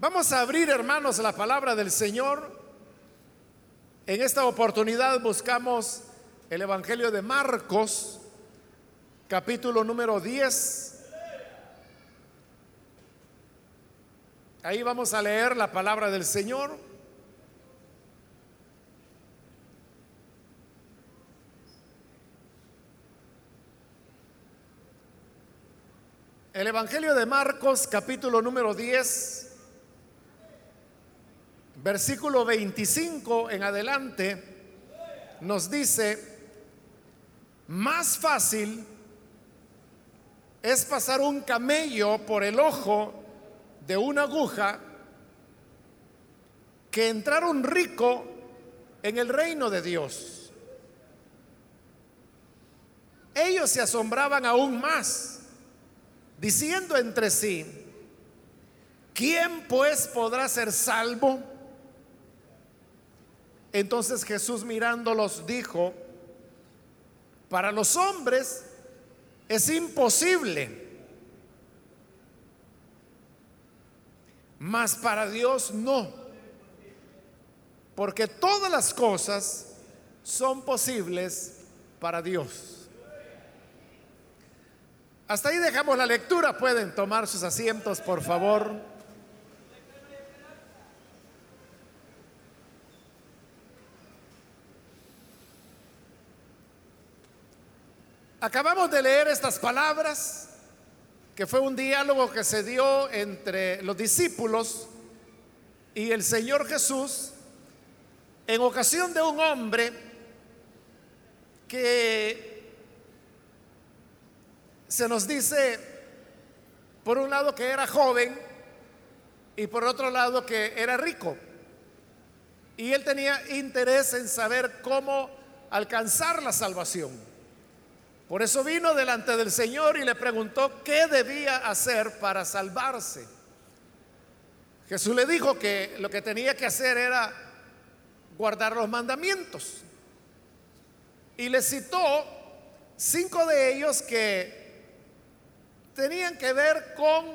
Vamos a abrir, hermanos, la palabra del Señor. En esta oportunidad buscamos el Evangelio de Marcos, capítulo número 10. Ahí vamos a leer la palabra del Señor. El Evangelio de Marcos, capítulo número 10, versículo 25 en adelante, nos dice, más fácil es pasar un camello por el ojo de una aguja que entrar un rico en el reino de Dios. Ellos se asombraban aún más diciendo entre sí, ¿quién pues podrá ser salvo? Entonces Jesús mirándolos dijo, para los hombres es imposible, mas para Dios no, porque todas las cosas son posibles para Dios. Hasta ahí dejamos la lectura. Pueden tomar sus asientos, por favor. Acabamos de leer estas palabras, que fue un diálogo que se dio entre los discípulos y el Señor Jesús en ocasión de un hombre que se nos dice, por un lado, que era joven y por otro lado, que era rico. Y él tenía interés en saber cómo alcanzar la salvación. Por eso vino delante del Señor y le preguntó qué debía hacer para salvarse. Jesús le dijo que lo que tenía que hacer era guardar los mandamientos. Y le citó cinco de ellos que tenían que ver con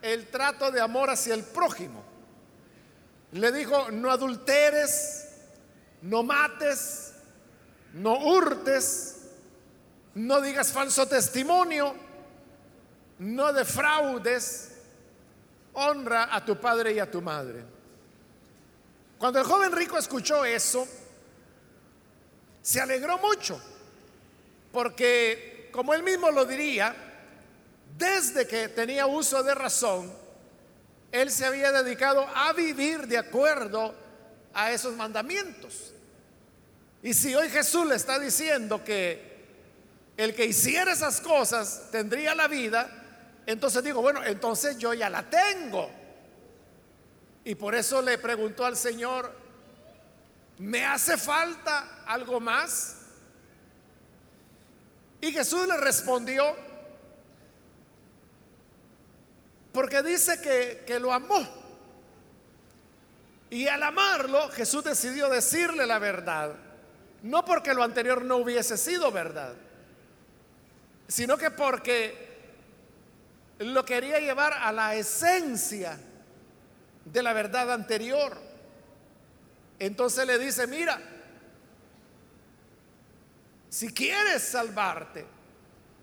el trato de amor hacia el prójimo. Le dijo, no adulteres, no mates, no hurtes, no digas falso testimonio, no defraudes, honra a tu padre y a tu madre. Cuando el joven rico escuchó eso, se alegró mucho, porque como él mismo lo diría, desde que tenía uso de razón, él se había dedicado a vivir de acuerdo a esos mandamientos. Y si hoy Jesús le está diciendo que el que hiciera esas cosas tendría la vida, entonces digo, bueno, entonces yo ya la tengo. Y por eso le preguntó al Señor, ¿me hace falta algo más? Y Jesús le respondió, porque dice que, que lo amó. Y al amarlo, Jesús decidió decirle la verdad. No porque lo anterior no hubiese sido verdad, sino que porque lo quería llevar a la esencia de la verdad anterior. Entonces le dice, mira, si quieres salvarte,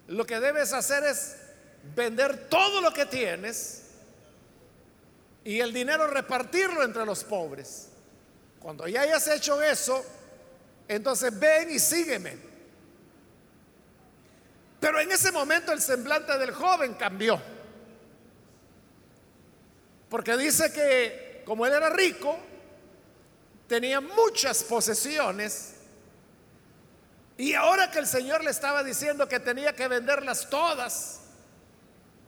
lo que debes hacer es vender todo lo que tienes y el dinero repartirlo entre los pobres. Cuando ya hayas hecho eso, entonces ven y sígueme. Pero en ese momento el semblante del joven cambió. Porque dice que como él era rico, tenía muchas posesiones. Y ahora que el Señor le estaba diciendo que tenía que venderlas todas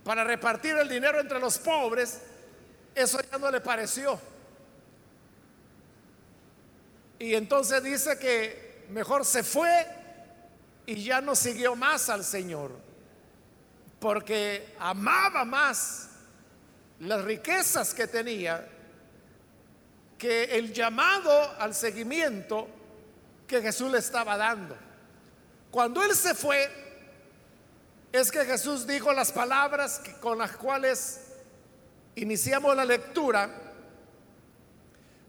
para repartir el dinero entre los pobres, eso ya no le pareció. Y entonces dice que mejor se fue y ya no siguió más al Señor, porque amaba más las riquezas que tenía que el llamado al seguimiento que Jesús le estaba dando. Cuando él se fue, es que Jesús dijo las palabras con las cuales iniciamos la lectura,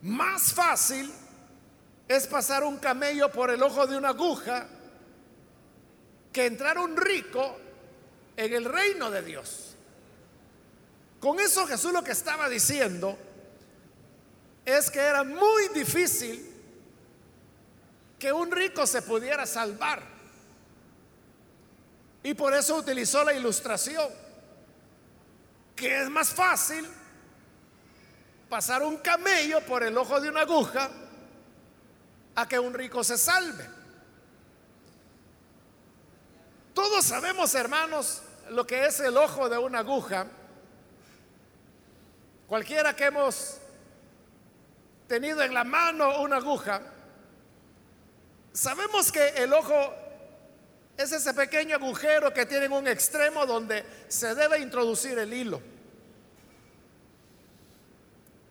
más fácil es pasar un camello por el ojo de una aguja que entrar un rico en el reino de Dios. Con eso Jesús lo que estaba diciendo es que era muy difícil que un rico se pudiera salvar. Y por eso utilizó la ilustración, que es más fácil pasar un camello por el ojo de una aguja a que un rico se salve. Todos sabemos, hermanos, lo que es el ojo de una aguja. Cualquiera que hemos tenido en la mano una aguja, sabemos que el ojo es ese pequeño agujero que tiene en un extremo donde se debe introducir el hilo.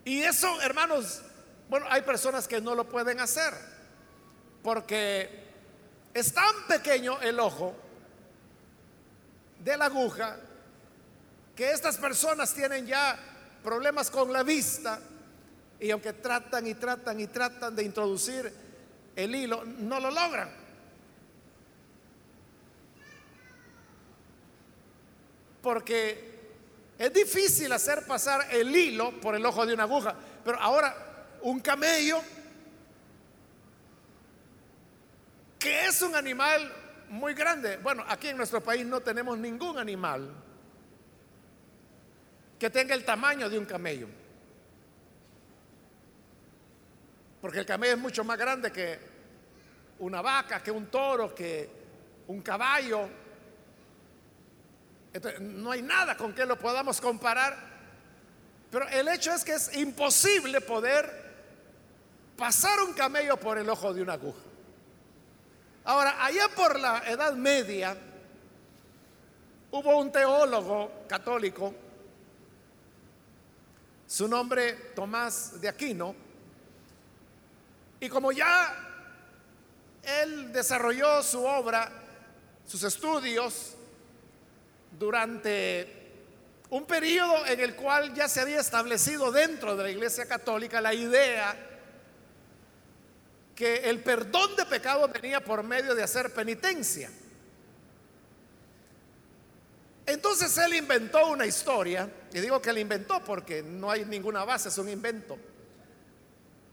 Y eso, hermanos, bueno, hay personas que no lo pueden hacer porque es tan pequeño el ojo de la aguja que estas personas tienen ya problemas con la vista y aunque tratan y tratan y tratan de introducir el hilo, no lo logran. Porque es difícil hacer pasar el hilo por el ojo de una aguja, pero ahora un camello, que es un animal muy grande. Bueno, aquí en nuestro país no tenemos ningún animal que tenga el tamaño de un camello. Porque el camello es mucho más grande que una vaca, que un toro, que un caballo. No hay nada con que lo podamos comparar. Pero el hecho es que es imposible poder pasar un camello por el ojo de una aguja. Ahora, allá por la Edad Media, hubo un teólogo católico, su nombre Tomás de Aquino, y como ya él desarrolló su obra, sus estudios, durante un periodo en el cual ya se había establecido dentro de la Iglesia Católica la idea que el perdón de pecado venía por medio de hacer penitencia. Entonces él inventó una historia, y digo que la inventó porque no hay ninguna base, es un invento,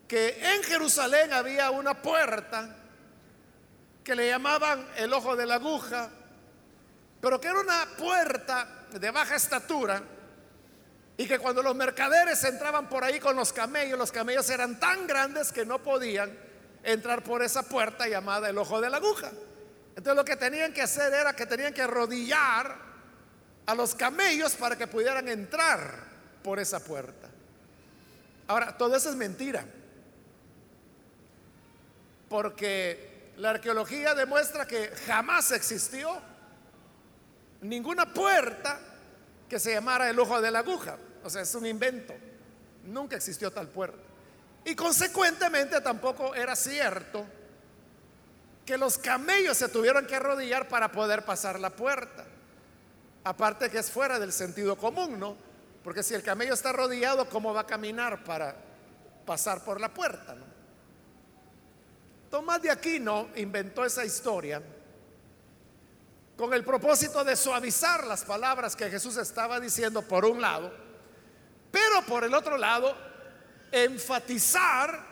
que en Jerusalén había una puerta que le llamaban el ojo de la aguja, pero que era una puerta de baja estatura y que cuando los mercaderes entraban por ahí con los camellos, los camellos eran tan grandes que no podían entrar por esa puerta llamada el ojo de la aguja. Entonces lo que tenían que hacer era que tenían que arrodillar a los camellos para que pudieran entrar por esa puerta. Ahora, todo eso es mentira. Porque la arqueología demuestra que jamás existió ninguna puerta que se llamara el ojo de la aguja. O sea, es un invento. Nunca existió tal puerta. Y consecuentemente tampoco era cierto que los camellos se tuvieran que arrodillar para poder pasar la puerta. Aparte que es fuera del sentido común, ¿no? Porque si el camello está arrodillado, ¿cómo va a caminar para pasar por la puerta? ¿no? Tomás de Aquino inventó esa historia con el propósito de suavizar las palabras que Jesús estaba diciendo por un lado, pero por el otro lado enfatizar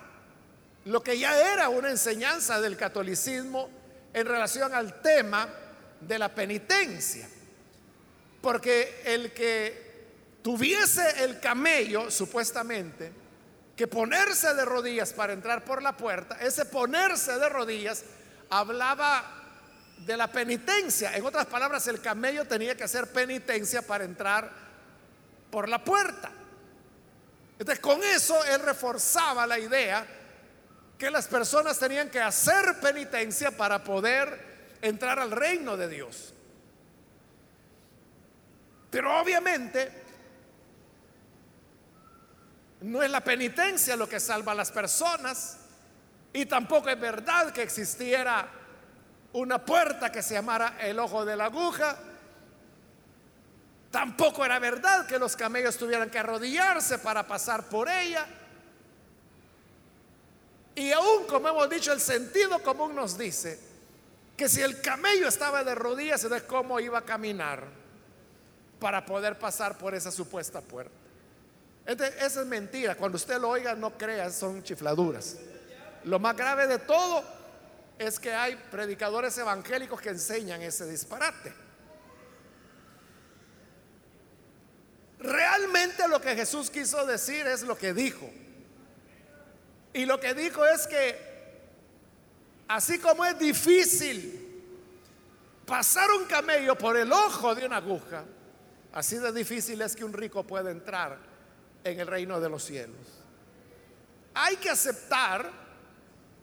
lo que ya era una enseñanza del catolicismo en relación al tema de la penitencia. Porque el que tuviese el camello, supuestamente, que ponerse de rodillas para entrar por la puerta, ese ponerse de rodillas hablaba de la penitencia. En otras palabras, el camello tenía que hacer penitencia para entrar por la puerta. Entonces con eso él reforzaba la idea que las personas tenían que hacer penitencia para poder entrar al reino de Dios. Pero obviamente no es la penitencia lo que salva a las personas y tampoco es verdad que existiera una puerta que se llamara el ojo de la aguja Tampoco era verdad que los camellos tuvieran que arrodillarse para pasar por ella. Y aún, como hemos dicho, el sentido común nos dice que si el camello estaba de rodillas, entonces cómo iba a caminar para poder pasar por esa supuesta puerta. esa es mentira. Cuando usted lo oiga, no crea, son chifladuras. Lo más grave de todo es que hay predicadores evangélicos que enseñan ese disparate. Realmente lo que Jesús quiso decir es lo que dijo. Y lo que dijo es que así como es difícil pasar un camello por el ojo de una aguja, así de difícil es que un rico pueda entrar en el reino de los cielos. Hay que aceptar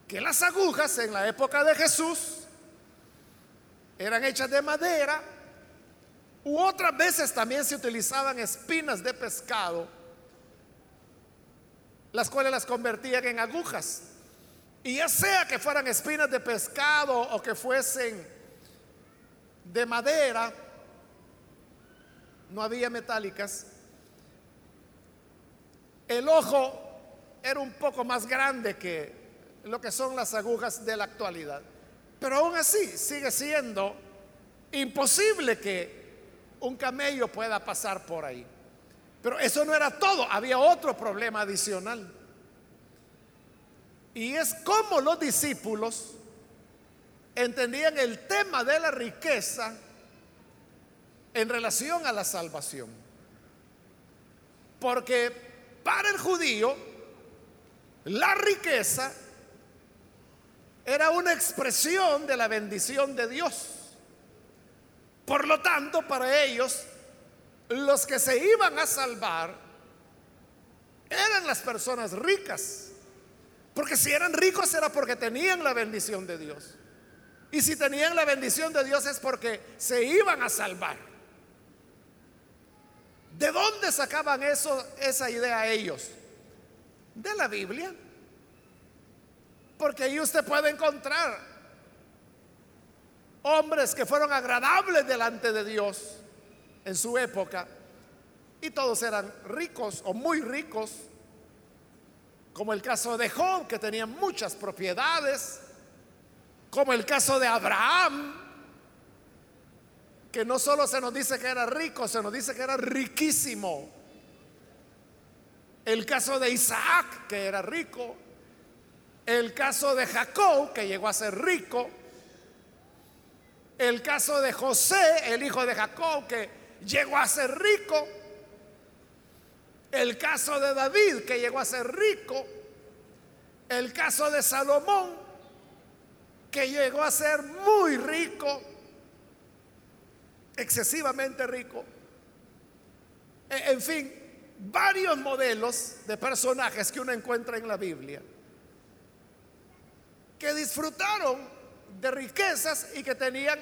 que las agujas en la época de Jesús eran hechas de madera u otras veces también se utilizaban espinas de pescado, las cuales las convertían en agujas. Y ya sea que fueran espinas de pescado o que fuesen de madera, no había metálicas, el ojo era un poco más grande que lo que son las agujas de la actualidad. Pero aún así sigue siendo imposible que un camello pueda pasar por ahí. Pero eso no era todo, había otro problema adicional. Y es como los discípulos entendían el tema de la riqueza en relación a la salvación. Porque para el judío la riqueza era una expresión de la bendición de Dios. Por lo tanto, para ellos, los que se iban a salvar eran las personas ricas. Porque si eran ricos era porque tenían la bendición de Dios. Y si tenían la bendición de Dios es porque se iban a salvar. ¿De dónde sacaban eso, esa idea ellos? De la Biblia. Porque ahí usted puede encontrar hombres que fueron agradables delante de Dios en su época y todos eran ricos o muy ricos, como el caso de Job, que tenía muchas propiedades, como el caso de Abraham, que no solo se nos dice que era rico, se nos dice que era riquísimo. El caso de Isaac, que era rico, el caso de Jacob, que llegó a ser rico. El caso de José, el hijo de Jacob, que llegó a ser rico. El caso de David, que llegó a ser rico. El caso de Salomón, que llegó a ser muy rico, excesivamente rico. E, en fin, varios modelos de personajes que uno encuentra en la Biblia que disfrutaron de riquezas y que tenían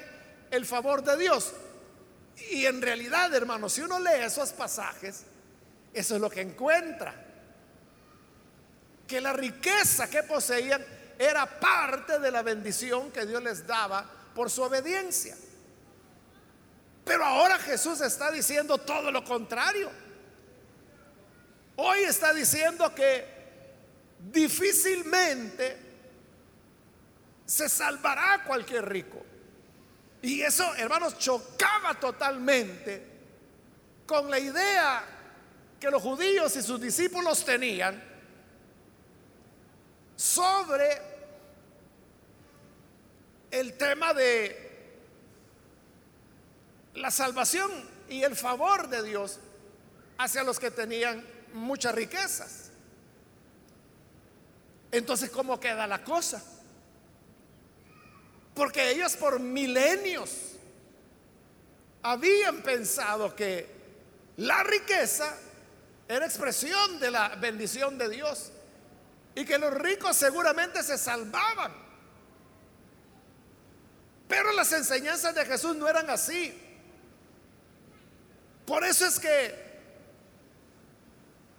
el favor de Dios. Y en realidad, hermanos, si uno lee esos pasajes, eso es lo que encuentra. Que la riqueza que poseían era parte de la bendición que Dios les daba por su obediencia. Pero ahora Jesús está diciendo todo lo contrario. Hoy está diciendo que difícilmente se salvará cualquier rico. Y eso, hermanos, chocaba totalmente con la idea que los judíos y sus discípulos tenían sobre el tema de la salvación y el favor de Dios hacia los que tenían muchas riquezas. Entonces, ¿cómo queda la cosa? Porque ellos por milenios habían pensado que la riqueza era expresión de la bendición de Dios y que los ricos seguramente se salvaban. Pero las enseñanzas de Jesús no eran así. Por eso es que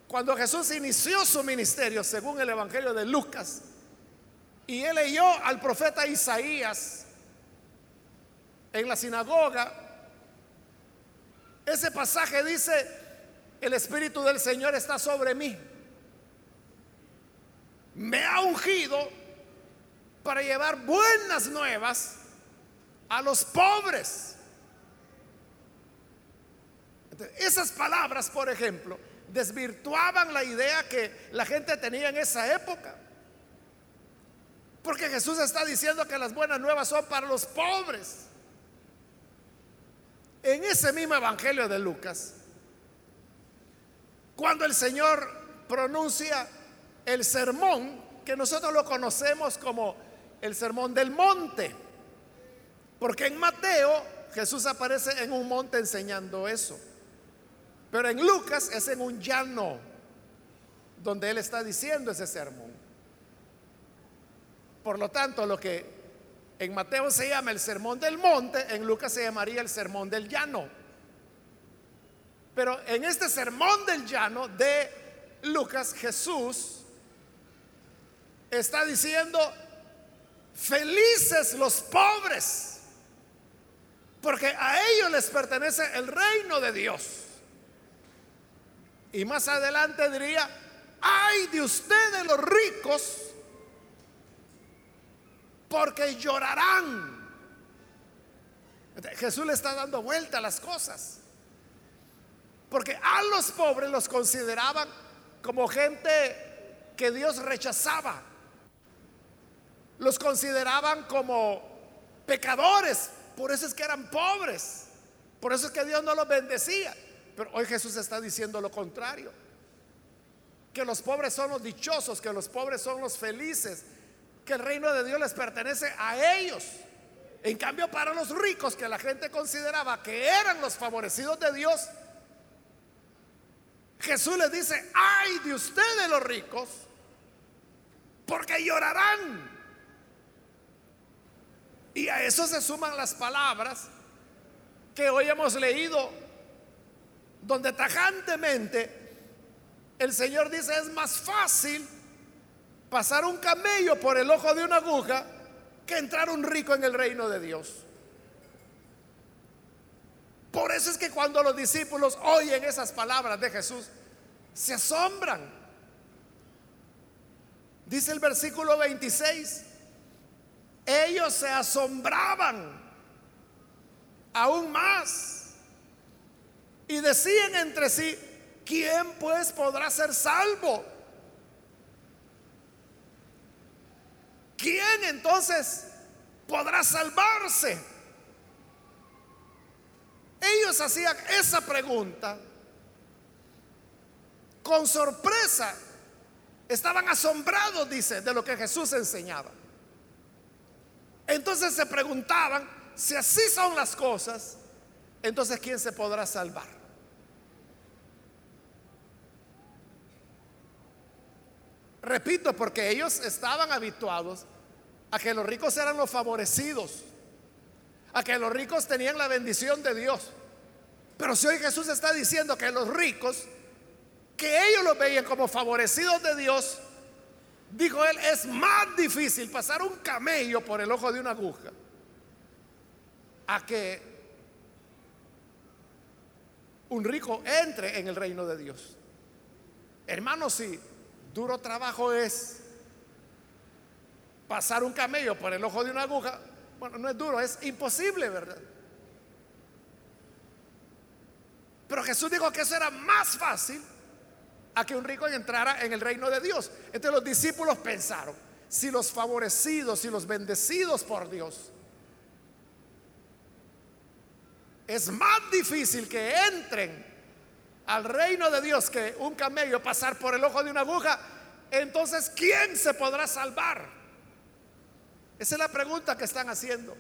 cuando Jesús inició su ministerio, según el Evangelio de Lucas, y él leyó al profeta Isaías en la sinagoga. Ese pasaje dice, el Espíritu del Señor está sobre mí. Me ha ungido para llevar buenas nuevas a los pobres. esas palabras, por ejemplo, desvirtuaban la idea que la gente tenía en esa época. Porque Jesús está diciendo que las buenas nuevas son para los pobres. En ese mismo Evangelio de Lucas, cuando el Señor pronuncia el sermón, que nosotros lo conocemos como el sermón del monte, porque en Mateo Jesús aparece en un monte enseñando eso, pero en Lucas es en un llano donde Él está diciendo ese sermón. Por lo tanto, lo que en Mateo se llama el sermón del monte, en Lucas se llamaría el sermón del llano. Pero en este sermón del llano de Lucas, Jesús está diciendo, felices los pobres, porque a ellos les pertenece el reino de Dios. Y más adelante diría, ay de ustedes los ricos, porque llorarán. Jesús le está dando vuelta a las cosas. Porque a los pobres los consideraban como gente que Dios rechazaba. Los consideraban como pecadores. Por eso es que eran pobres. Por eso es que Dios no los bendecía. Pero hoy Jesús está diciendo lo contrario. Que los pobres son los dichosos, que los pobres son los felices, que el reino de Dios les pertenece a ellos. En cambio, para los ricos, que la gente consideraba que eran los favorecidos de Dios, Jesús les dice, ay de ustedes los ricos, porque llorarán. Y a eso se suman las palabras que hoy hemos leído, donde tajantemente el Señor dice, es más fácil pasar un camello por el ojo de una aguja que entrar un rico en el reino de Dios. Por eso es que cuando los discípulos oyen esas palabras de Jesús, se asombran. Dice el versículo 26, ellos se asombraban aún más y decían entre sí, ¿quién pues podrá ser salvo? ¿Quién entonces podrá salvarse? Ellos hacían esa pregunta con sorpresa. Estaban asombrados, dice, de lo que Jesús enseñaba. Entonces se preguntaban, si así son las cosas, entonces ¿quién se podrá salvar? Repito, porque ellos estaban habituados a que los ricos eran los favorecidos, a que los ricos tenían la bendición de Dios. Pero si hoy Jesús está diciendo que los ricos, que ellos los veían como favorecidos de Dios, dijo él, es más difícil pasar un camello por el ojo de una aguja a que un rico entre en el reino de Dios. Hermanos, si Duro trabajo es pasar un camello por el ojo de una aguja. Bueno, no es duro, es imposible, ¿verdad? Pero Jesús dijo que eso era más fácil a que un rico entrara en el reino de Dios. Entonces los discípulos pensaron, si los favorecidos, si los bendecidos por Dios, es más difícil que entren al reino de Dios que un camello pasar por el ojo de una aguja, entonces ¿quién se podrá salvar? Esa es la pregunta que están haciendo.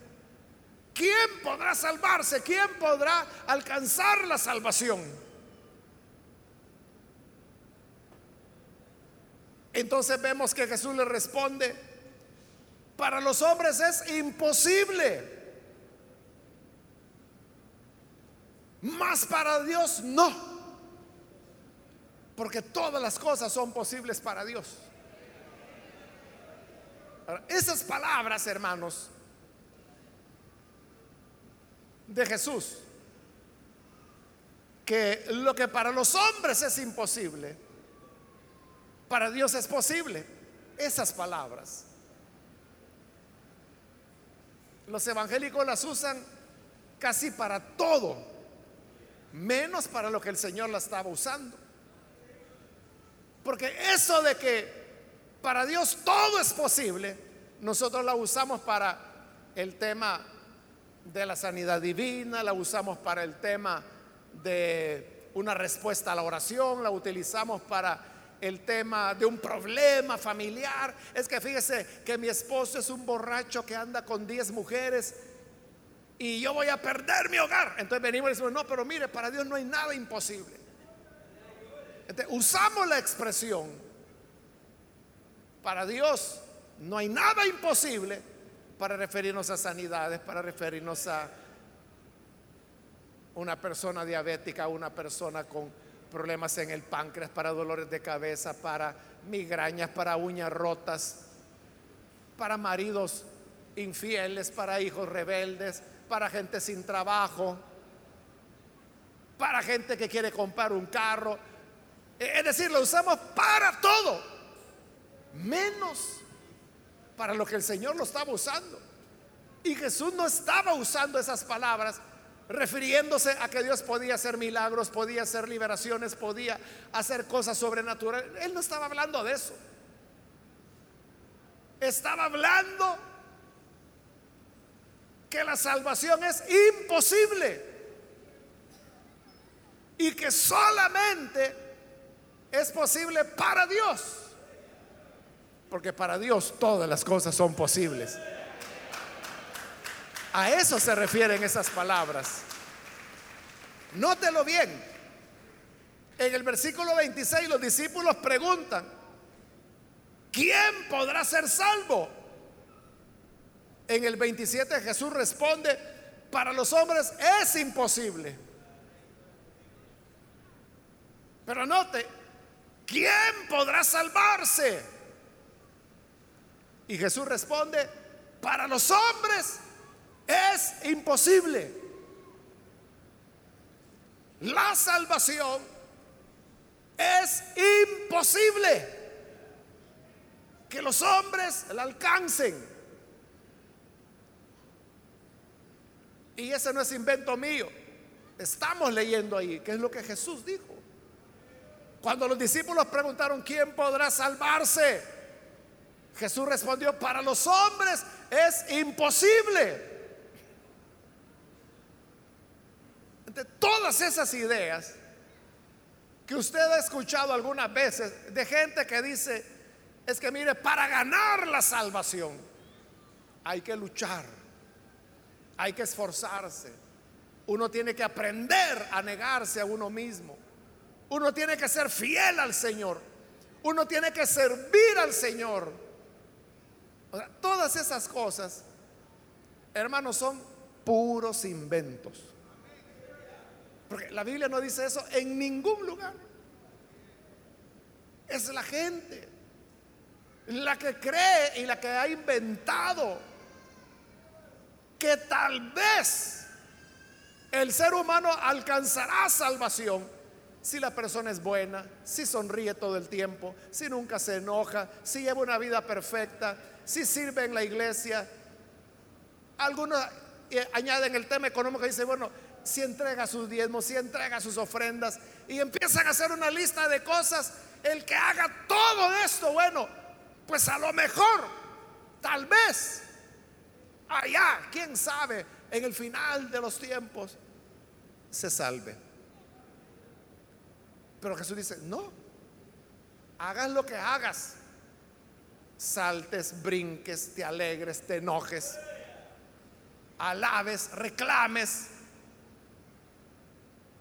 ¿Quién podrá salvarse? ¿Quién podrá alcanzar la salvación? Entonces vemos que Jesús le responde, para los hombres es imposible, mas para Dios no porque todas las cosas son posibles para Dios. esas palabras, hermanos, de Jesús, que lo que para los hombres es imposible, para Dios es posible. Esas palabras. Los evangélicos las usan casi para todo, menos para lo que el Señor la estaba usando. Porque eso de que para Dios todo es posible, nosotros la usamos para el tema de la sanidad divina, la usamos para el tema de una respuesta a la oración, la utilizamos para el tema de un problema familiar. Es que fíjese que mi esposo es un borracho que anda con 10 mujeres y yo voy a perder mi hogar. Entonces venimos y decimos, no, pero mire, para Dios no hay nada imposible. Usamos la expresión, para Dios no hay nada imposible para referirnos a sanidades, para referirnos a una persona diabética, una persona con problemas en el páncreas, para dolores de cabeza, para migrañas, para uñas rotas, para maridos infieles, para hijos rebeldes, para gente sin trabajo, para gente que quiere comprar un carro. Es decir, lo usamos para todo, menos para lo que el Señor lo estaba usando. Y Jesús no estaba usando esas palabras refiriéndose a que Dios podía hacer milagros, podía hacer liberaciones, podía hacer cosas sobrenaturales. Él no estaba hablando de eso. Estaba hablando que la salvación es imposible y que solamente es posible para Dios. Porque para Dios todas las cosas son posibles. A eso se refieren esas palabras. Nótelo bien. En el versículo 26 los discípulos preguntan, ¿quién podrá ser salvo? En el 27 Jesús responde, para los hombres es imposible. Pero note, ¿quién podrá salvarse? Y Jesús responde, para los hombres es imposible. La salvación es imposible que los hombres la alcancen. Y ese no es invento mío. Estamos leyendo ahí, que es lo que Jesús dijo. Cuando los discípulos preguntaron, ¿quién podrá salvarse? Jesús respondió, para los hombres es imposible. De todas esas ideas que usted ha escuchado algunas veces de gente que dice, es que mire, para ganar la salvación hay que luchar, hay que esforzarse, uno tiene que aprender a negarse a uno mismo, uno tiene que ser fiel al Señor, uno tiene que servir al Señor todas esas cosas, hermanos, son puros inventos. Porque la Biblia no dice eso en ningún lugar. Es la gente la que cree y la que ha inventado que tal vez el ser humano alcanzará salvación si la persona es buena, si sonríe todo el tiempo, si nunca se enoja, si lleva una vida perfecta, si sirve en la iglesia. Algunos eh, añaden el tema económico y dicen, bueno, si entrega sus diezmos, si entrega sus ofrendas, y empiezan a hacer una lista de cosas, el que haga todo esto, bueno, pues a lo mejor, tal vez, allá, quién sabe, en el final de los tiempos, se salve. Pero Jesús dice, no, hagas lo que hagas, saltes, brinques, te alegres, te enojes, alabes, reclames.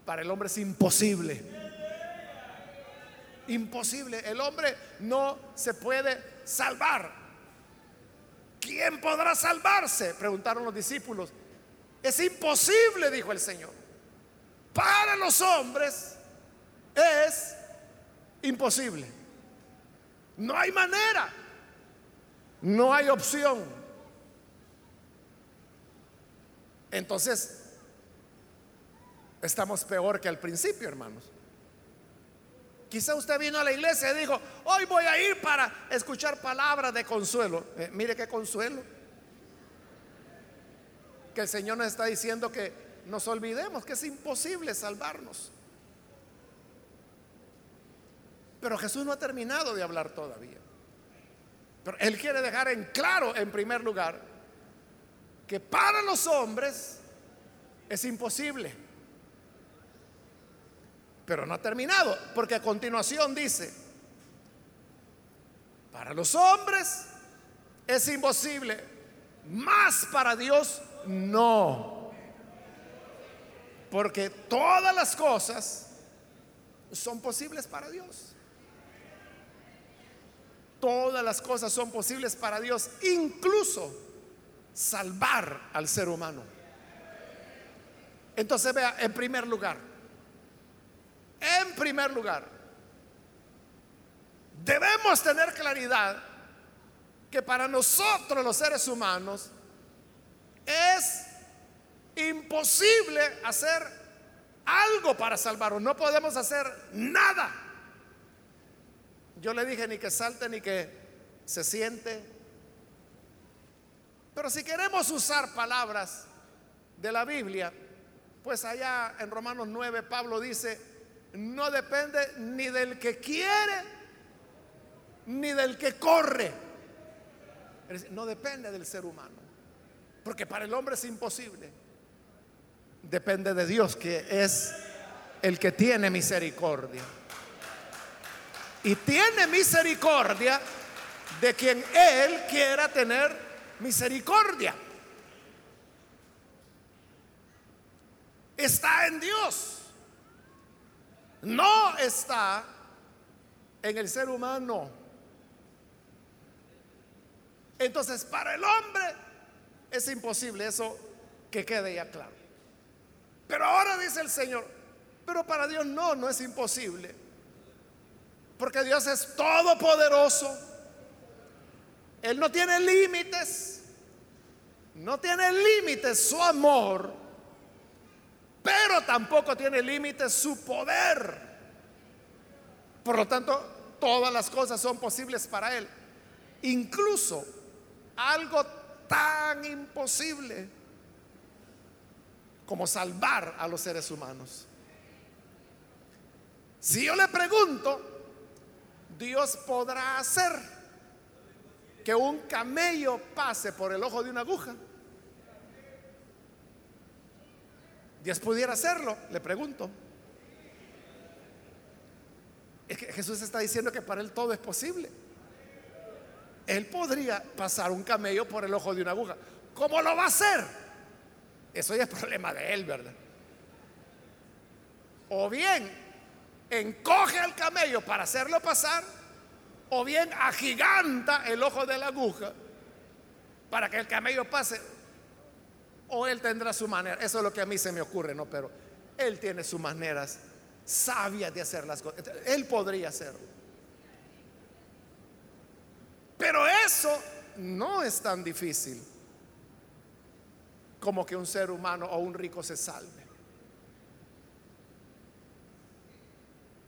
Para el hombre es imposible. Imposible. El hombre no se puede salvar. ¿Quién podrá salvarse? Preguntaron los discípulos. Es imposible, dijo el Señor. Para los hombres es imposible. No hay manera. No hay opción. Entonces, estamos peor que al principio, hermanos. Quizá usted vino a la iglesia y dijo, hoy voy a ir para escuchar palabras de consuelo. Eh, mire qué consuelo. Que el Señor nos está diciendo que nos olvidemos que es imposible salvarnos. Pero Jesús no ha terminado de hablar todavía. Pero Él quiere dejar en claro, en primer lugar, que para los hombres es imposible. Pero no ha terminado, porque a continuación dice, para los hombres es imposible, más para Dios no. Porque todas las cosas son posibles para Dios. Todas las cosas son posibles para Dios, incluso salvar al ser humano. Entonces vea, en primer lugar, en primer lugar, debemos tener claridad que para nosotros los seres humanos es imposible hacer algo para salvarnos. No podemos hacer nada. Yo le dije ni que salte ni que se siente. Pero si queremos usar palabras de la Biblia, pues allá en Romanos 9 Pablo dice, no depende ni del que quiere, ni del que corre. no depende del ser humano, porque para el hombre es imposible. Depende de Dios, que es el que tiene misericordia y tiene misericordia de quien Él quiera tener misericordia. Está en Dios. No está en el ser humano. Entonces, para el hombre es imposible eso que quede ya claro. Pero ahora dice el Señor, pero para Dios no, no es imposible. Porque Dios es todopoderoso. Él no tiene límites. No tiene límites su amor. Pero tampoco tiene límites su poder. Por lo tanto, todas las cosas son posibles para Él. Incluso algo tan imposible como salvar a los seres humanos. Si yo le pregunto, Dios podrá hacer que un camello pase por el ojo de una aguja. Dios pudiera hacerlo, le pregunto. Es que Jesús está diciendo que para él todo es posible. Él podría pasar un camello por el ojo de una aguja. ¿Cómo lo va a hacer? Eso ya es problema de él, ¿verdad? O bien encoge al camello para hacerlo pasar, o bien agiganta el ojo de la aguja para que el camello pase, o él tendrá su manera. Eso es lo que a mí se me ocurre, ¿no? Pero él tiene sus maneras sabias de hacer las cosas. Él podría hacerlo. Pero eso no es tan difícil como que un ser humano o un rico se salve.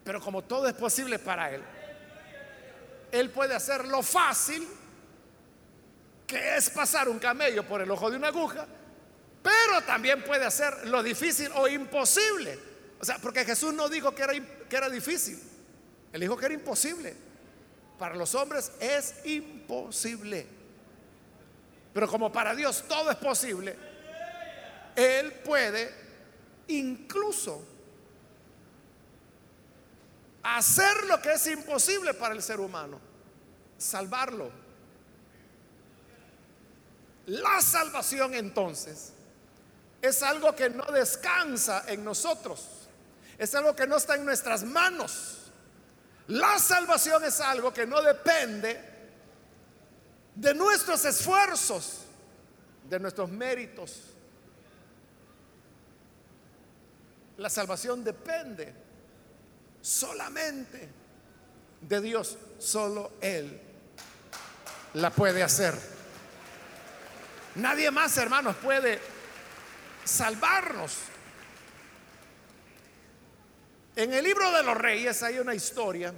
Pero como todo es posible para Él, Él puede hacer lo fácil, que es pasar un camello por el ojo de una aguja, pero también puede hacer lo difícil o imposible. O sea, porque Jesús no dijo que era, que era difícil, Él dijo que era imposible. Para los hombres es imposible. Pero como para Dios todo es posible, Él puede incluso hacer lo que es imposible para el ser humano, salvarlo. La salvación entonces es algo que no descansa en nosotros, es algo que no está en nuestras manos. La salvación es algo que no depende de nuestros esfuerzos, de nuestros méritos. La salvación depende solamente de Dios. Solo Él la puede hacer. Nadie más, hermanos, puede salvarnos. En el libro de los reyes hay una historia.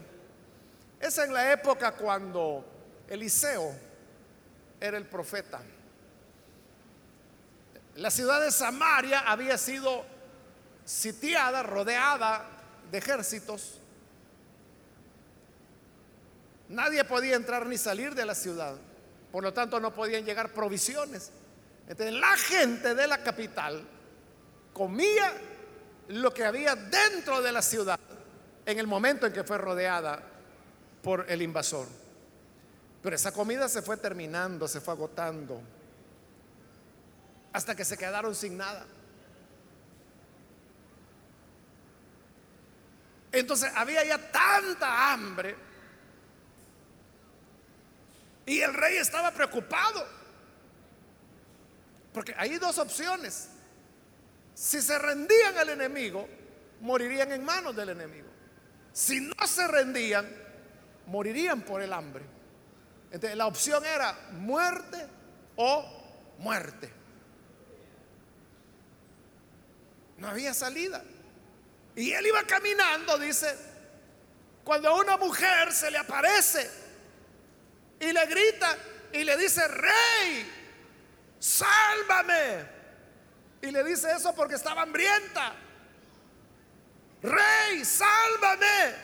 Es en la época cuando Eliseo era el profeta. La ciudad de Samaria había sido sitiada, rodeada de ejércitos. Nadie podía entrar ni salir de la ciudad. Por lo tanto, no podían llegar provisiones. Entonces, la gente de la capital comía lo que había dentro de la ciudad en el momento en que fue rodeada por el invasor. Pero esa comida se fue terminando, se fue agotando, hasta que se quedaron sin nada. Entonces había ya tanta hambre y el rey estaba preocupado, porque hay dos opciones. Si se rendían al enemigo, morirían en manos del enemigo. Si no se rendían, morirían por el hambre. Entonces la opción era muerte o muerte. No había salida. Y él iba caminando, dice, cuando a una mujer se le aparece y le grita y le dice, rey, sálvame. Y le dice eso porque estaba hambrienta. Rey, sálvame.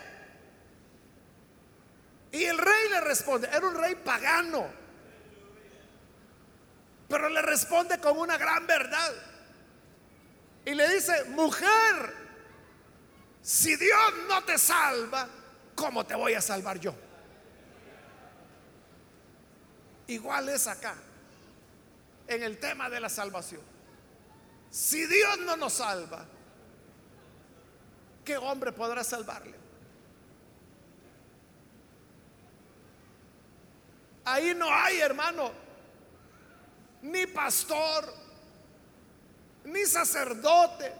Y el rey le responde, era un rey pagano, pero le responde con una gran verdad. Y le dice, mujer, si Dios no te salva, ¿cómo te voy a salvar yo? Igual es acá, en el tema de la salvación. Si Dios no nos salva, ¿qué hombre podrá salvarle? Ahí no hay, hermano, ni pastor, ni sacerdote,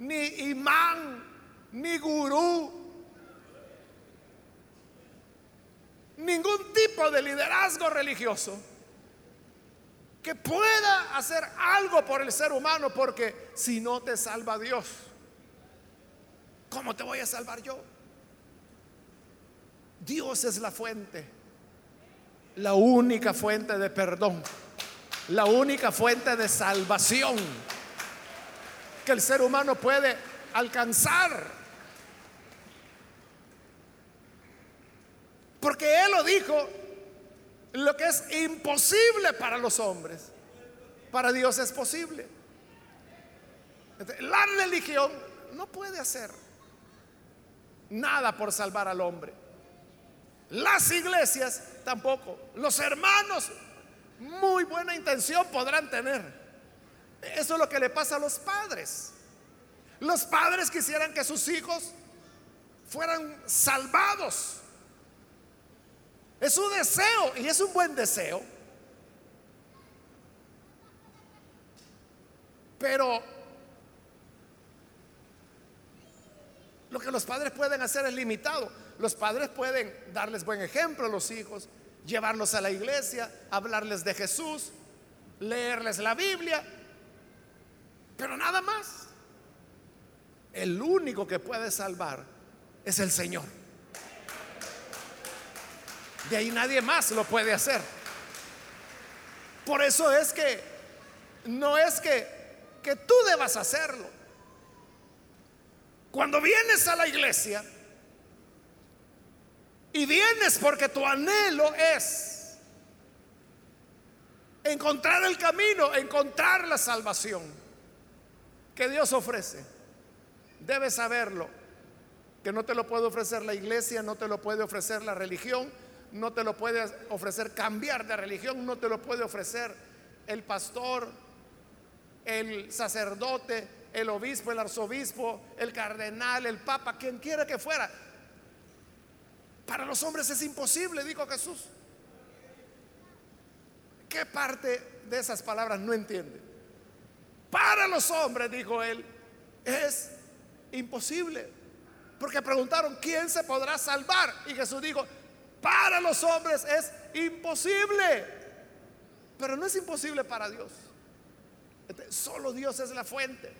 ni imán, ni gurú, ningún tipo de liderazgo religioso que pueda hacer algo por el ser humano, porque si no te salva Dios, ¿cómo te voy a salvar yo? Dios es la fuente, la única fuente de perdón, la única fuente de salvación que el ser humano puede alcanzar. Porque Él lo dijo lo que es imposible para los hombres, para Dios es posible. La religión no puede hacer nada por salvar al hombre. Las iglesias tampoco. Los hermanos, muy buena intención podrán tener. Eso es lo que le pasa a los padres. Los padres quisieran que sus hijos fueran salvados. Es un deseo y es un buen deseo. Pero lo que los padres pueden hacer es limitado. Los padres pueden darles buen ejemplo a los hijos, llevarlos a la iglesia, hablarles de Jesús, leerles la Biblia, pero nada más. El único que puede salvar es el Señor. De ahí nadie más lo puede hacer. Por eso es que no es que, que tú debas hacerlo. Cuando vienes a la iglesia y vienes porque tu anhelo es encontrar el camino, encontrar la salvación que Dios ofrece, debes saberlo, que no te lo puede ofrecer la iglesia, no te lo puede ofrecer la religión, no te lo puede ofrecer cambiar de religión, no te lo puede ofrecer el pastor, el sacerdote, el obispo, el arzobispo, el cardenal, el papa, quien quiera que fuera. Para los hombres es imposible, dijo Jesús. ¿Qué parte de esas palabras no entiende? Para los hombres, dijo él, es imposible. Porque preguntaron, ¿quién se podrá salvar? Y Jesús dijo, para los hombres es imposible, pero no es imposible para Dios. Solo Dios es la fuente.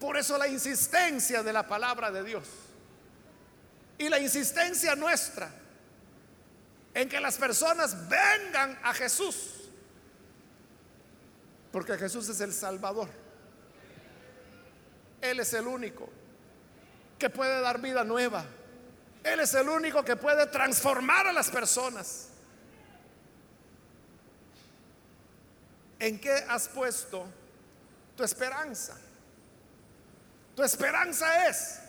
Por eso la insistencia de la palabra de Dios y la insistencia nuestra en que las personas vengan a Jesús. Porque Jesús es el Salvador. Él es el único que puede dar vida nueva. Él es el único que puede transformar a las personas. ¿En qué has puesto tu esperanza? Tu esperanza es,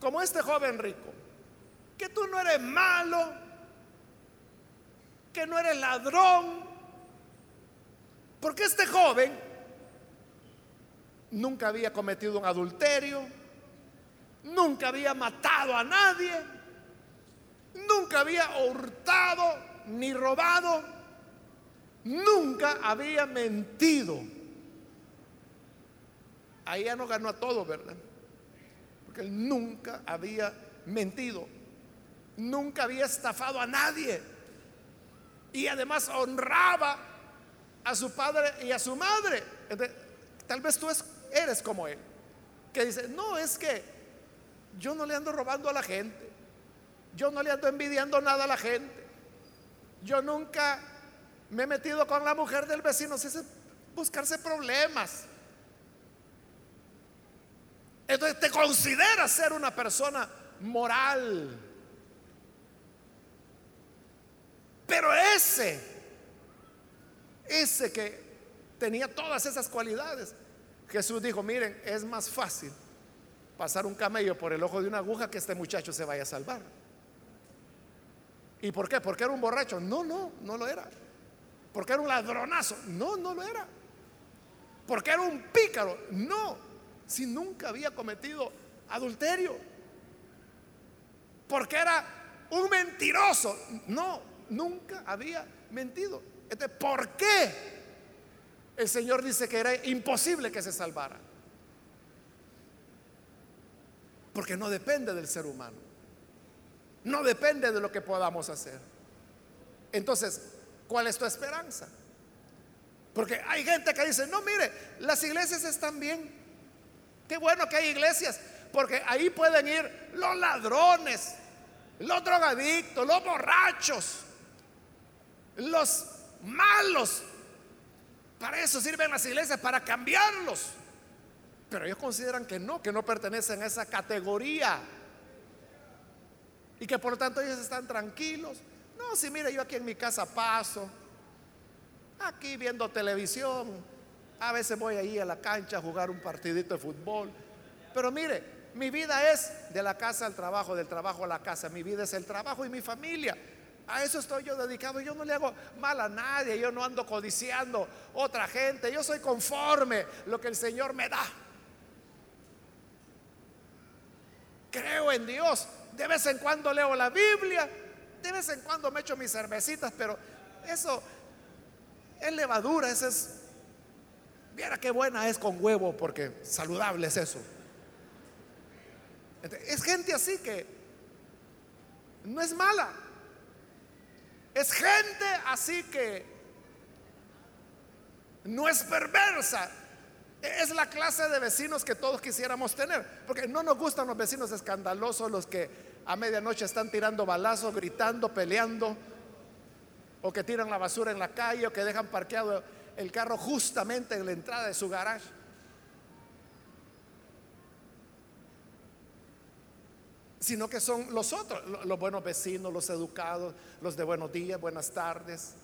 como este joven rico, que tú no eres malo, que no eres ladrón, porque este joven nunca había cometido un adulterio, nunca había matado a nadie, nunca había hurtado ni robado, nunca había mentido. Ahí ya no ganó a todo, ¿verdad? Porque él nunca había mentido, nunca había estafado a nadie y además honraba a su padre y a su madre. tal vez tú eres como él, que dice, no, es que yo no le ando robando a la gente, yo no le ando envidiando nada a la gente, yo nunca me he metido con la mujer del vecino, es buscarse problemas. Entonces te consideras ser una persona moral. Pero ese, ese que tenía todas esas cualidades, Jesús dijo, miren, es más fácil pasar un camello por el ojo de una aguja que este muchacho se vaya a salvar. ¿Y por qué? ¿Porque era un borracho? No, no, no lo era. ¿Porque era un ladronazo? No, no lo era. ¿Porque era un pícaro? No, si nunca había cometido adulterio. ¿Porque era un mentiroso? No, nunca había mentido. Entonces, ¿por qué el Señor dice que era imposible que se salvara? Porque no depende del ser humano. No depende de lo que podamos hacer. Entonces, ¿cuál es tu esperanza? Porque hay gente que dice, no, mire, las iglesias están bien. Qué bueno que hay iglesias, porque ahí pueden ir los ladrones, los drogadictos, los borrachos, los malos. Para eso sirven las iglesias, para cambiarlos. Pero ellos consideran que no, que no pertenecen a esa categoría. Y que por lo tanto ellos están tranquilos. No, si mire, yo aquí en mi casa paso, aquí viendo televisión, a veces voy ahí a la cancha a jugar un partidito de fútbol. Pero mire, mi vida es de la casa al trabajo, del trabajo a la casa. Mi vida es el trabajo y mi familia. A eso estoy yo dedicado. Yo no le hago mal a nadie. Yo no ando codiciando otra gente. Yo soy conforme lo que el Señor me da. Creo en Dios. De vez en cuando leo la Biblia. De vez en cuando me echo mis cervecitas. Pero eso es levadura. Eso es. Viera qué buena es con huevo. Porque saludable es eso. Es gente así que no es mala. Es gente así que no es perversa. Es la clase de vecinos que todos quisiéramos tener. Porque no nos gustan los vecinos escandalosos, los que a medianoche están tirando balazos, gritando, peleando, o que tiran la basura en la calle, o que dejan parqueado el carro justamente en la entrada de su garage. sino que son los otros, los buenos vecinos, los educados, los de buenos días, buenas tardes.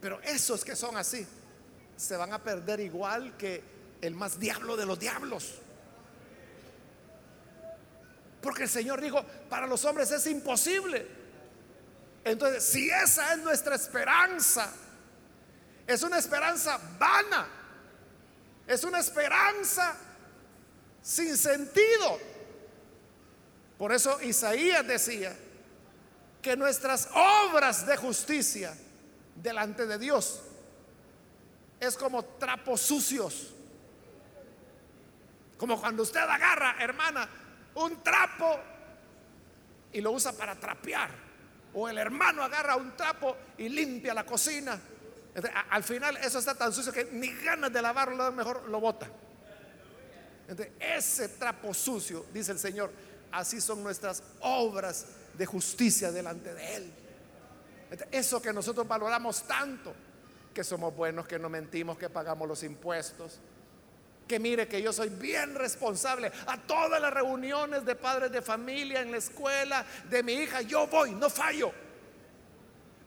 Pero esos que son así, se van a perder igual que el más diablo de los diablos. Porque el Señor dijo, para los hombres es imposible. Entonces, si esa es nuestra esperanza, es una esperanza vana, es una esperanza sin sentido. Por eso Isaías decía que nuestras obras de justicia delante de Dios es como trapos sucios. Como cuando usted agarra, hermana, un trapo y lo usa para trapear. O el hermano agarra un trapo y limpia la cocina. Al final eso está tan sucio que ni ganas de lavarlo, mejor lo bota. Ese trapo sucio, dice el Señor, así son nuestras obras de justicia delante de Él. eso que nosotros valoramos tanto, que somos buenos, que no mentimos, que pagamos los impuestos, que mire que yo soy bien responsable a todas las reuniones de padres de familia en la escuela de mi hija, yo voy, no fallo.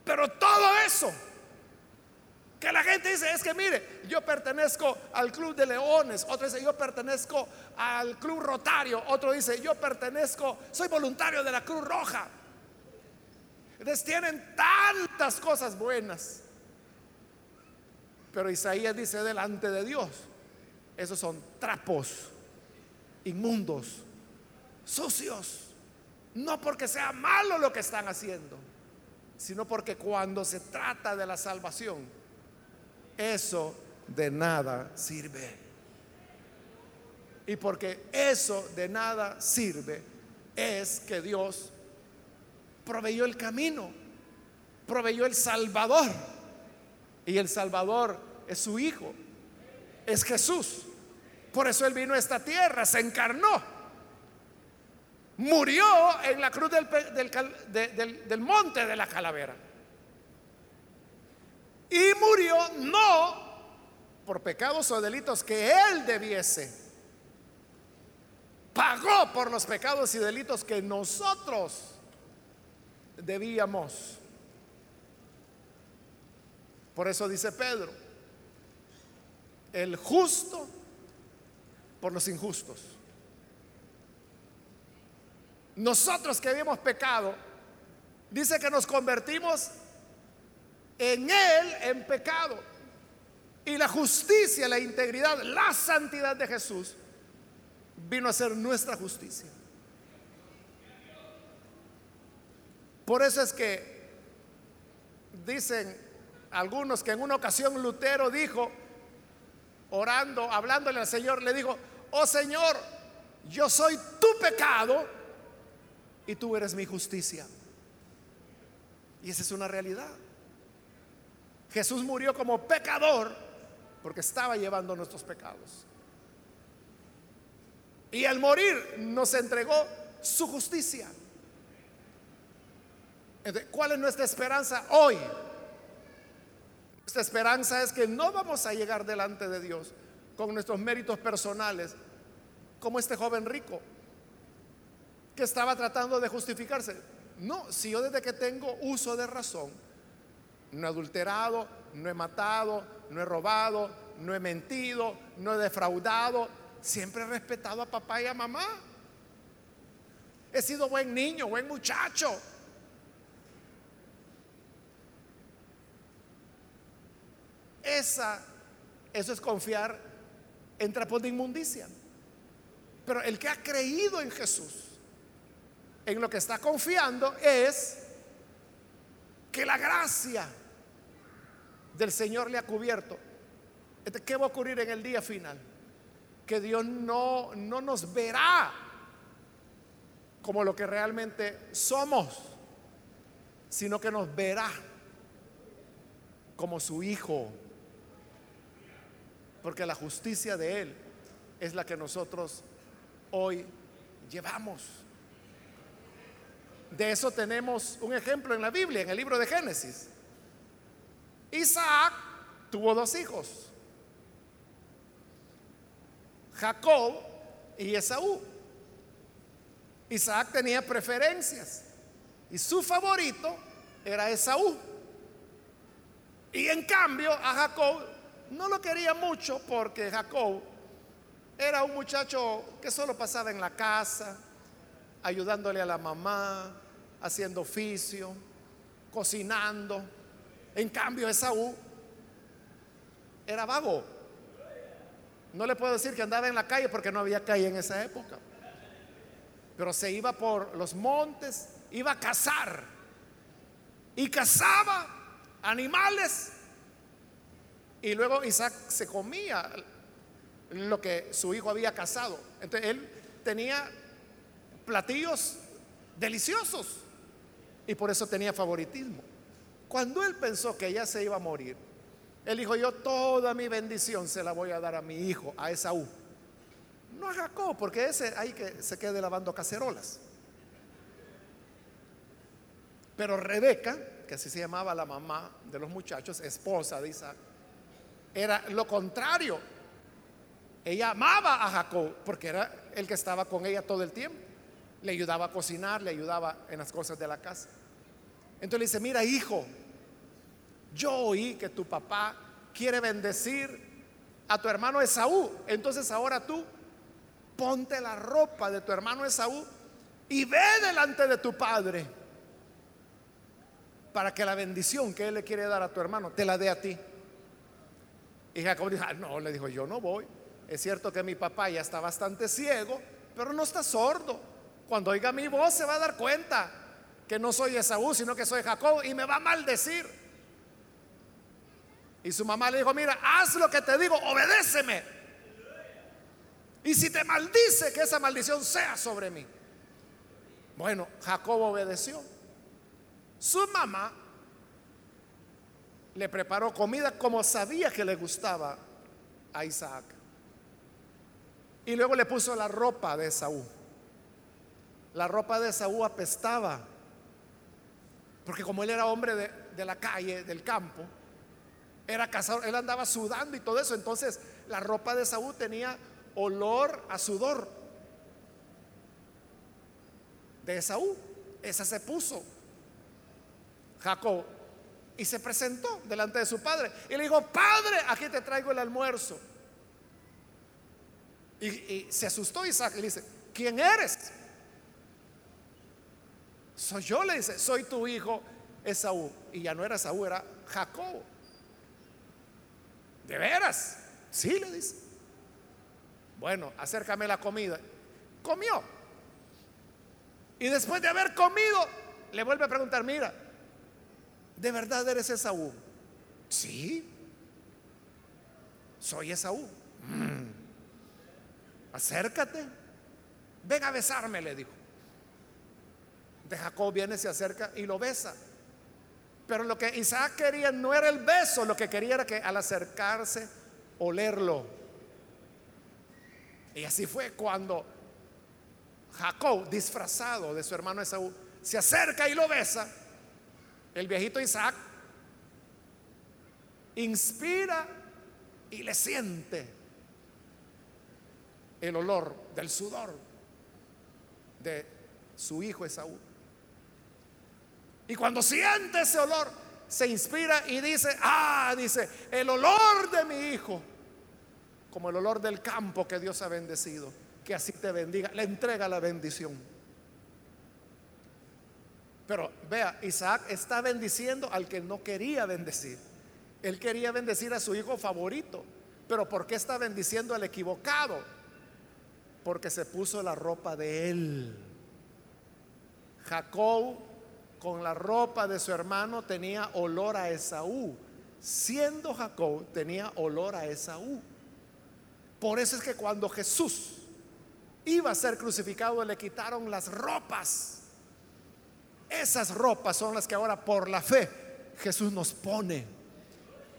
Pero todo eso que la gente dice es que mire, yo pertenezco al club de leones, otro dice yo pertenezco al club rotario, otro dice yo pertenezco, soy voluntario de la Cruz Roja. Entonces tienen tantas cosas buenas. Pero Isaías dice delante de Dios, esos son trapos inmundos, sucios. No porque sea malo lo que están haciendo, sino porque cuando se trata de la salvación, eso de nada sirve. Y porque eso de nada sirve es que Dios proveyó el camino, proveyó el Salvador. Y el Salvador es su Hijo, es Jesús. Por eso Él vino a esta tierra, se encarnó. Murió en la cruz del, del monte de la calavera. Y murió no por pecados o delitos que él debiese. Pagó por los pecados y delitos que nosotros debíamos. Por eso dice Pedro, el justo por los injustos. Nosotros que habíamos pecado, dice que nos convertimos en Él en pecado. Y la justicia, la integridad, la santidad de Jesús vino a ser nuestra justicia. Por eso es que dicen algunos que en una ocasión Lutero dijo, orando, hablándole al Señor, le dijo, oh Señor, yo soy tu pecado y tú eres mi justicia. Y esa es una realidad. Jesús murió como pecador porque estaba llevando nuestros pecados. Y al morir nos entregó su justicia. ¿Cuál es nuestra esperanza hoy? Nuestra esperanza es que no vamos a llegar delante de Dios con nuestros méritos personales, como este joven rico que estaba tratando de justificarse. No, si yo desde que tengo uso de razón, no he adulterado, no he matado, no he robado, no he mentido, no he defraudado. Siempre he respetado a papá y a mamá. He sido buen niño, buen muchacho. Esa, eso es confiar en trapos de inmundicia. Pero el que ha creído en Jesús, en lo que está confiando es que la gracia del Señor le ha cubierto. Este, ¿Qué va a ocurrir en el día final? Que Dios no, no nos verá como lo que realmente somos, sino que nos verá como su Hijo. Porque la justicia de Él es la que nosotros hoy llevamos. De eso tenemos un ejemplo en la Biblia, en el libro de Génesis. Isaac tuvo dos hijos, Jacob y Esaú. Isaac tenía preferencias y su favorito era Esaú. Y en cambio a Jacob no lo quería mucho porque Jacob era un muchacho que solo pasaba en la casa, ayudándole a la mamá, haciendo oficio, cocinando. En cambio, Esaú era vago. No le puedo decir que andaba en la calle porque no había calle en esa época. Pero se iba por los montes, iba a cazar. Y cazaba animales. Y luego Isaac se comía lo que su hijo había cazado. Entonces él tenía platillos deliciosos. Y por eso tenía favoritismo. Cuando él pensó que ya se iba a morir, él dijo, yo toda mi bendición se la voy a dar a mi hijo, a Esaú. No a Jacob, porque ese hay que se quede lavando cacerolas. Pero Rebeca, que así se llamaba la mamá de los muchachos, esposa de Isaac, era lo contrario. Ella amaba a Jacob porque era el que estaba con ella todo el tiempo. Le ayudaba a cocinar, le ayudaba en las cosas de la casa. Entonces le dice, mira hijo, yo oí que tu papá quiere bendecir a tu hermano Esaú. Entonces ahora tú ponte la ropa de tu hermano Esaú y ve delante de tu padre para que la bendición que él le quiere dar a tu hermano te la dé a ti. Y Jacob dijo, ah, no, le dijo, yo no voy. Es cierto que mi papá ya está bastante ciego, pero no está sordo. Cuando oiga mi voz se va a dar cuenta que no soy Esaú, sino que soy Jacob y me va a maldecir. Y su mamá le dijo, mira, haz lo que te digo, obedéceme. Y si te maldice, que esa maldición sea sobre mí. Bueno, Jacob obedeció. Su mamá le preparó comida como sabía que le gustaba a Isaac. Y luego le puso la ropa de Esaú. La ropa de Esaú apestaba. Porque como él era hombre de, de la calle, del campo, era casado, él andaba sudando y todo eso. Entonces la ropa de Esaú tenía olor a sudor de Esaú. Esa se puso Jacob y se presentó delante de su padre y le dijo, padre, aquí te traigo el almuerzo. Y, se asustó Isaac y le dice, ¿quién eres? Soy yo, le dice, soy tu hijo Esaú. Y ya no era Esaú, era Jacob. ¿De veras? Sí, le dice. Bueno, acércame la comida. Comió. Y después de haber comido, le vuelve a preguntar, mira, ¿De verdad eres Esaú? Sí. Soy Esaú. Mm. Acércate. Ven a besarme, le dijo. De Jacob viene, se acerca y lo besa. Pero lo que Isaac quería no era el beso, lo que quería era que al acercarse, olerlo. Y así fue cuando Jacob, disfrazado de su hermano Esaú, se acerca y lo besa el viejito Isaac inspira y le siente el olor del sudor de su hijo Esaú. Y cuando siente ese olor, se inspira y dice, ah, dice, el olor de mi hijo, como el olor del campo que Dios ha bendecido, que así te bendiga, le entrega la bendición. Pero vea, Isaac está bendiciendo al que no quería bendecir. Él quería bendecir a su hijo favorito. Pero ¿por qué está bendiciendo al equivocado? Porque se puso la ropa de él. Jacob con la ropa de su hermano tenía olor a Esaú. Siendo Jacob tenía olor a Esaú. Por eso es que cuando Jesús iba a ser crucificado le quitaron las ropas esas ropas son las que ahora por la fe Jesús nos pone.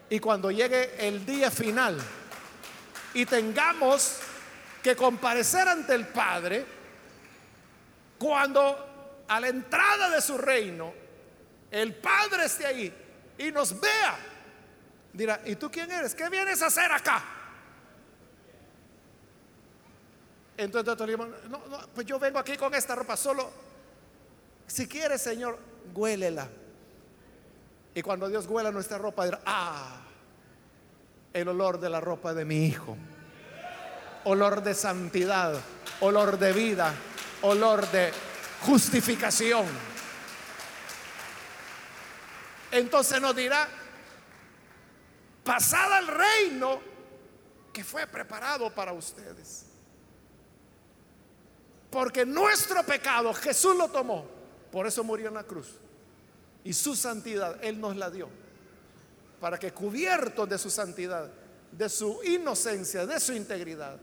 Y cuando llegue el día final y tengamos que comparecer ante el Padre, cuando a la entrada de su reino el Padre esté ahí y nos vea, dirá, ¿y tú quién eres? ¿Qué vienes a hacer acá? Entonces no, no, pues yo vengo aquí con esta ropa, solo si quieres, Señor, huélela. Y cuando Dios huela nuestra ropa, dirá, ah, el olor de la ropa de mi hijo. Olor de santidad, olor de vida, olor de justificación. Entonces nos dirá, pasada el reino que fue preparado para ustedes. Porque nuestro pecado Jesús lo tomó por eso murió en la cruz. Y su santidad Él nos la dio. Para que cubiertos de su santidad, de su inocencia, de su integridad,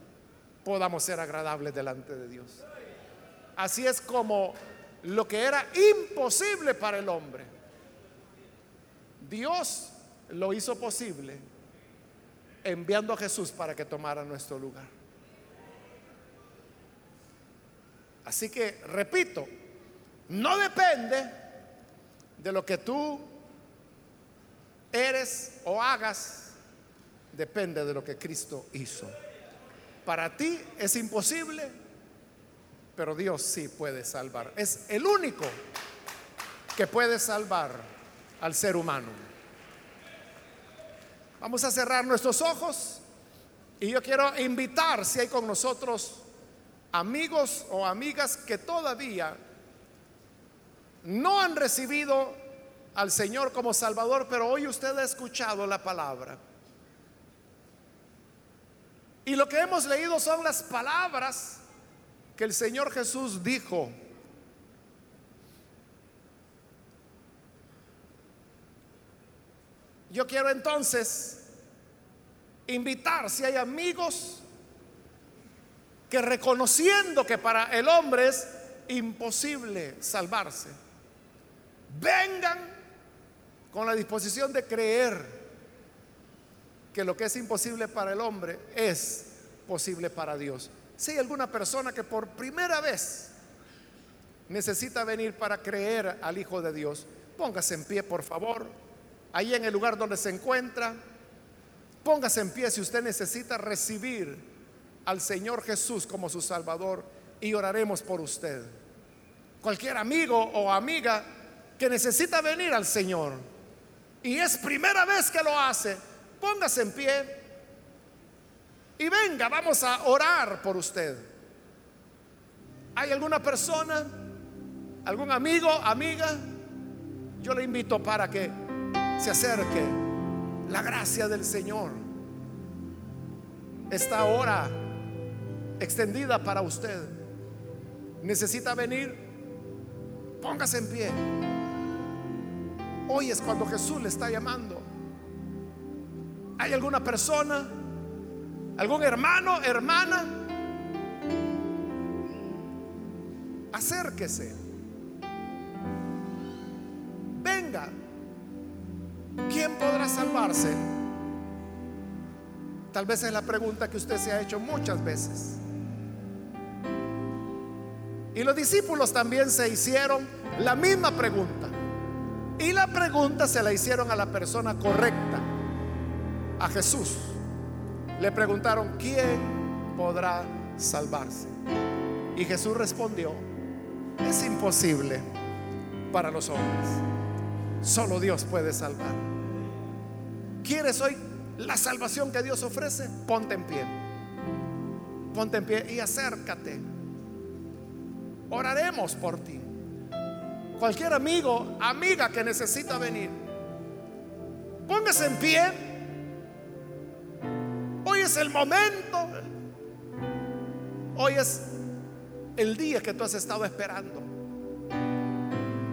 podamos ser agradables delante de Dios. Así es como lo que era imposible para el hombre, Dios lo hizo posible enviando a Jesús para que tomara nuestro lugar. Así que, repito, no depende de lo que tú eres o hagas, depende de lo que Cristo hizo. Para ti es imposible, pero Dios sí puede salvar. Es el único que puede salvar al ser humano. Vamos a cerrar nuestros ojos y yo quiero invitar si hay con nosotros amigos o amigas que todavía no han recibido al Señor como Salvador, pero hoy usted ha escuchado la palabra. Y lo que hemos leído son las palabras que el Señor Jesús dijo. Yo quiero entonces invitar si hay amigos que reconociendo que para el hombre es imposible salvarse, vengan con la disposición de creer que lo que es imposible para el hombre es posible para Dios. Si hay alguna persona que por primera vez necesita venir para creer al Hijo de Dios, póngase en pie, por favor, ahí en el lugar donde se encuentra, póngase en pie si usted necesita recibir al Señor Jesús como su Salvador y oraremos por usted. Cualquier amigo o amiga que necesita venir al Señor y es primera vez que lo hace, póngase en pie y venga, vamos a orar por usted. ¿Hay alguna persona, algún amigo, amiga? Yo le invito para que se acerque. La gracia del Señor está ahora extendida para usted. Necesita venir, póngase en pie. Hoy es cuando Jesús le está llamando. ¿Hay alguna persona, algún hermano, hermana? Acérquese. Venga. ¿Quién podrá salvarse? Tal vez es la pregunta que usted se ha hecho muchas veces. Y los discípulos también se hicieron la misma pregunta. Y la pregunta se la hicieron a la persona correcta, a Jesús. Le preguntaron, ¿quién podrá salvarse? Y Jesús respondió, es imposible para los hombres. Solo Dios puede salvar. ¿Quieres hoy la salvación que Dios ofrece? Ponte en pie. Ponte en pie y acércate Oraremos por ti. Cualquier amigo, amiga que necesita venir, póngase en pie. Hoy es el momento. Hoy es el día que tú has estado esperando.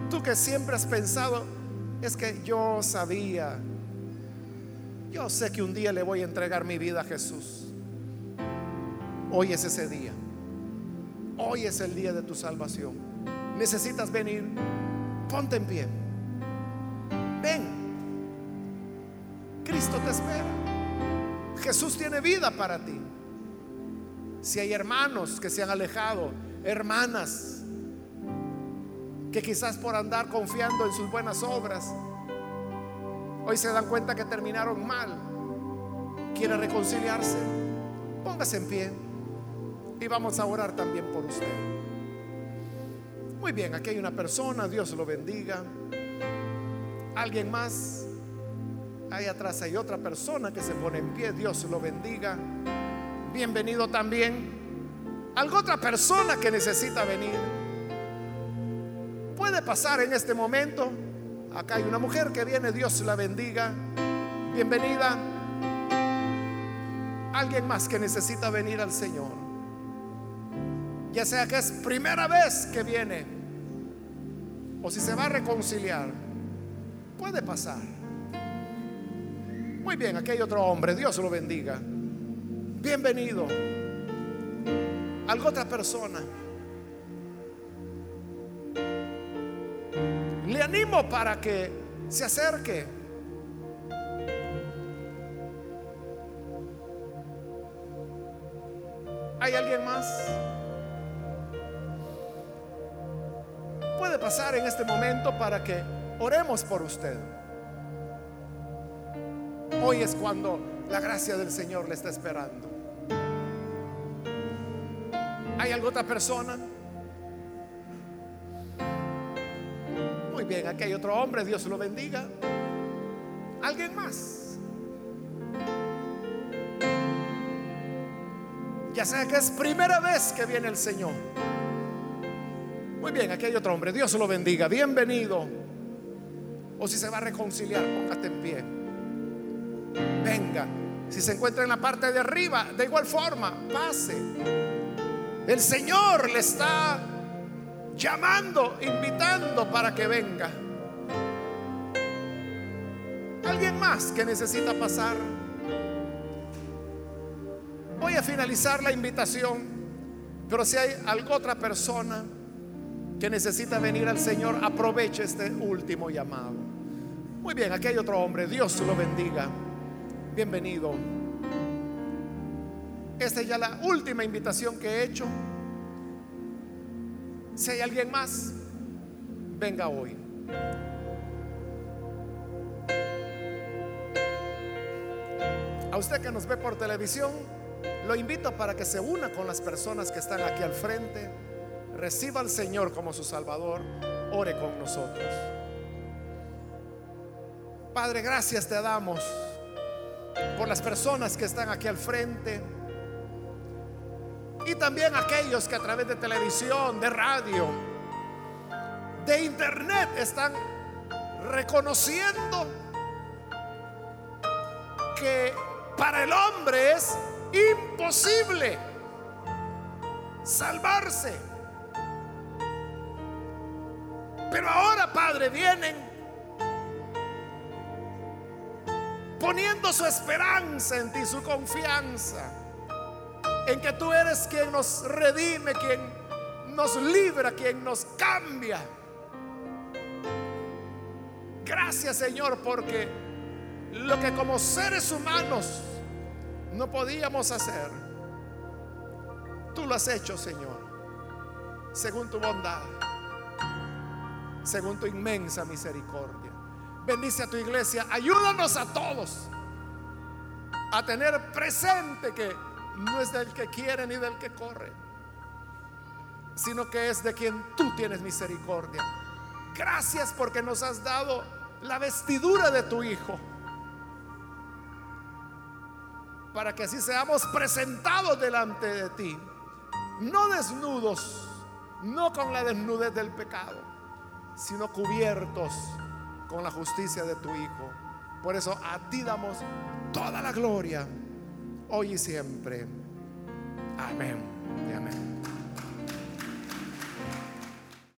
Tú que siempre has pensado, es que yo sabía, yo sé que un día le voy a entregar mi vida a Jesús. Hoy es ese día. Hoy es el día de tu salvación. Necesitas venir. Ponte en pie. Ven. Cristo te espera. Jesús tiene vida para ti. Si hay hermanos que se han alejado, hermanas que quizás por andar confiando en sus buenas obras, hoy se dan cuenta que terminaron mal, quiere reconciliarse, póngase en pie. Y vamos a orar también por usted. Muy bien, aquí hay una persona, Dios lo bendiga. Alguien más. Ahí atrás hay otra persona que se pone en pie, Dios lo bendiga. Bienvenido también. Algo otra persona que necesita venir. Puede pasar en este momento. Acá hay una mujer que viene, Dios la bendiga. Bienvenida. Alguien más que necesita venir al Señor ya sea que es primera vez que viene o si se va a reconciliar, puede pasar. Muy bien, aquí hay otro hombre, Dios lo bendiga. Bienvenido. Algo otra persona. Le animo para que se acerque. ¿Hay alguien más? Pasar en este momento para que oremos por usted. Hoy es cuando la gracia del Señor le está esperando. ¿Hay alguna otra persona? Muy bien, aquí hay otro hombre, Dios lo bendiga. ¿Alguien más? Ya sea que es primera vez que viene el Señor. Muy bien, aquí hay otro hombre, Dios lo bendiga, bienvenido. O si se va a reconciliar, póngate en pie. Venga, si se encuentra en la parte de arriba, de igual forma, pase. El Señor le está llamando, invitando para que venga. ¿Alguien más que necesita pasar? Voy a finalizar la invitación, pero si hay alguna otra persona que necesita venir al Señor, aproveche este último llamado. Muy bien, aquí hay otro hombre, Dios lo bendiga. Bienvenido. Esta es ya la última invitación que he hecho. Si hay alguien más, venga hoy. A usted que nos ve por televisión, lo invito para que se una con las personas que están aquí al frente, reciba al Señor como su Salvador, ore con nosotros. Padre, gracias te damos por las personas que están aquí al frente y también aquellos que a través de televisión, de radio, de internet están reconociendo que para el hombre es imposible salvarse. Pero ahora, Padre, vienen poniendo su esperanza en ti, su confianza, en que tú eres quien nos redime, quien nos libra, quien nos cambia. Gracias Señor porque lo que como seres humanos no podíamos hacer, tú lo has hecho Señor, según tu bondad, según tu inmensa misericordia. Bendice a tu iglesia. Ayúdanos a todos a tener presente que no es del que quiere ni del que corre, sino que es de quien tú tienes misericordia. Gracias porque nos has dado la vestidura de tu Hijo. Para que así seamos presentados delante de ti. No desnudos, no con la desnudez del pecado, sino cubiertos con la justicia de tu Hijo. Por eso a ti damos toda la gloria, hoy y siempre. Amén.